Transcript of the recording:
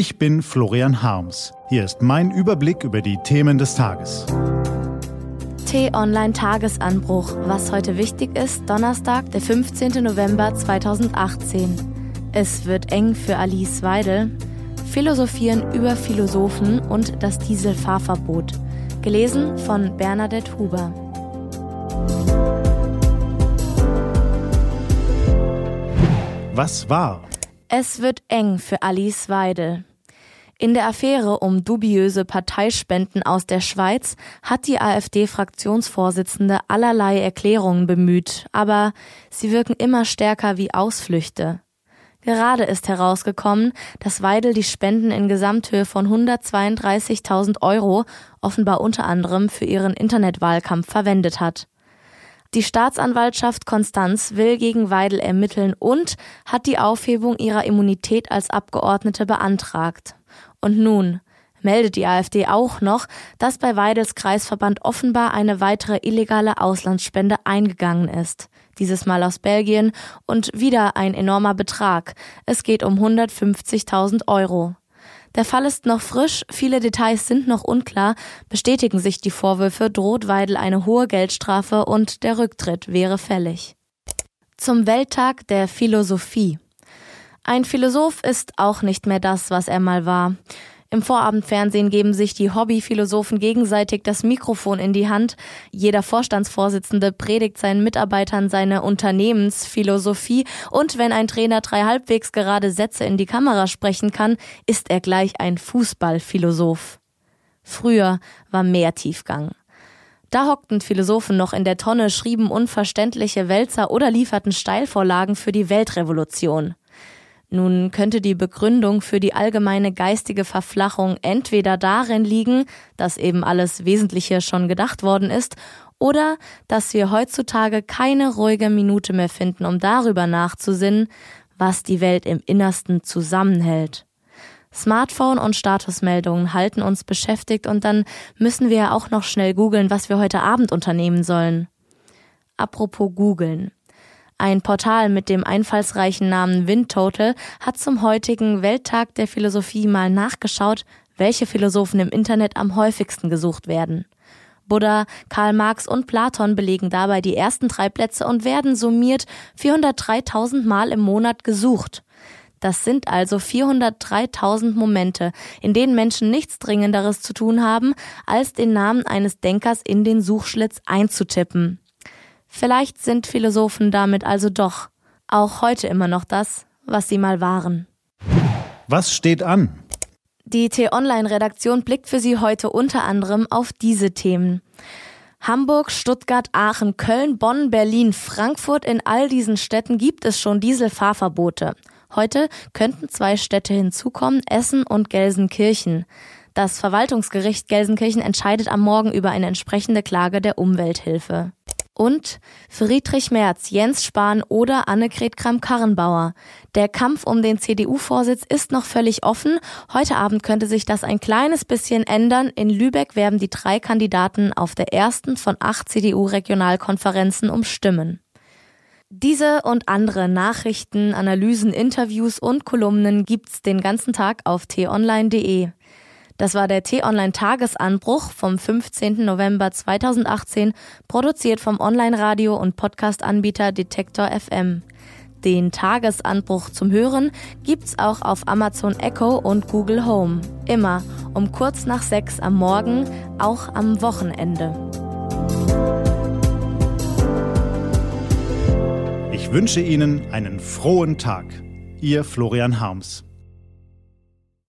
Ich bin Florian Harms. Hier ist mein Überblick über die Themen des Tages. T-Online Tagesanbruch. Was heute wichtig ist, Donnerstag, der 15. November 2018. Es wird eng für Alice Weidel. Philosophieren über Philosophen und das Dieselfahrverbot. Gelesen von Bernadette Huber. Was war? Es wird eng für Alice Weidel. In der Affäre um dubiöse Parteispenden aus der Schweiz hat die AfD-Fraktionsvorsitzende allerlei Erklärungen bemüht, aber sie wirken immer stärker wie Ausflüchte. Gerade ist herausgekommen, dass Weidel die Spenden in Gesamthöhe von 132.000 Euro offenbar unter anderem für ihren Internetwahlkampf verwendet hat. Die Staatsanwaltschaft Konstanz will gegen Weidel ermitteln und hat die Aufhebung ihrer Immunität als Abgeordnete beantragt. Und nun meldet die AfD auch noch, dass bei Weidels Kreisverband offenbar eine weitere illegale Auslandsspende eingegangen ist. Dieses Mal aus Belgien und wieder ein enormer Betrag. Es geht um 150.000 Euro. Der Fall ist noch frisch, viele Details sind noch unklar, bestätigen sich die Vorwürfe, droht Weidel eine hohe Geldstrafe und der Rücktritt wäre fällig. Zum Welttag der Philosophie. Ein Philosoph ist auch nicht mehr das, was er mal war. Im Vorabendfernsehen geben sich die Hobbyphilosophen gegenseitig das Mikrofon in die Hand. Jeder Vorstandsvorsitzende predigt seinen Mitarbeitern seine Unternehmensphilosophie und wenn ein Trainer drei halbwegs gerade Sätze in die Kamera sprechen kann, ist er gleich ein Fußballphilosoph. Früher war mehr Tiefgang. Da hockten Philosophen noch in der Tonne, schrieben unverständliche Wälzer oder lieferten Steilvorlagen für die Weltrevolution. Nun könnte die Begründung für die allgemeine geistige Verflachung entweder darin liegen, dass eben alles Wesentliche schon gedacht worden ist, oder dass wir heutzutage keine ruhige Minute mehr finden, um darüber nachzusinnen, was die Welt im Innersten zusammenhält. Smartphone und Statusmeldungen halten uns beschäftigt und dann müssen wir ja auch noch schnell googeln, was wir heute Abend unternehmen sollen. Apropos googeln. Ein Portal mit dem einfallsreichen Namen Windtotal hat zum heutigen Welttag der Philosophie mal nachgeschaut, welche Philosophen im Internet am häufigsten gesucht werden. Buddha, Karl Marx und Platon belegen dabei die ersten drei Plätze und werden summiert 403.000 Mal im Monat gesucht. Das sind also 403.000 Momente, in denen Menschen nichts Dringenderes zu tun haben, als den Namen eines Denkers in den Suchschlitz einzutippen. Vielleicht sind Philosophen damit also doch auch heute immer noch das, was sie mal waren. Was steht an? Die T-Online-Redaktion blickt für Sie heute unter anderem auf diese Themen. Hamburg, Stuttgart, Aachen, Köln, Bonn, Berlin, Frankfurt, in all diesen Städten gibt es schon Dieselfahrverbote. Heute könnten zwei Städte hinzukommen, Essen und Gelsenkirchen. Das Verwaltungsgericht Gelsenkirchen entscheidet am Morgen über eine entsprechende Klage der Umwelthilfe und Friedrich Merz, Jens Spahn oder Annegret Kramp-Karrenbauer. Der Kampf um den CDU-Vorsitz ist noch völlig offen. Heute Abend könnte sich das ein kleines bisschen ändern. In Lübeck werben die drei Kandidaten auf der ersten von acht CDU-Regionalkonferenzen um Stimmen. Diese und andere Nachrichten, Analysen, Interviews und Kolumnen gibt's den ganzen Tag auf t-online.de. Das war der T-Online-Tagesanbruch vom 15. November 2018, produziert vom Online-Radio- und Podcast-Anbieter Detektor FM. Den Tagesanbruch zum Hören gibt's auch auf Amazon Echo und Google Home. Immer um kurz nach sechs am Morgen, auch am Wochenende. Ich wünsche Ihnen einen frohen Tag. Ihr Florian Harms.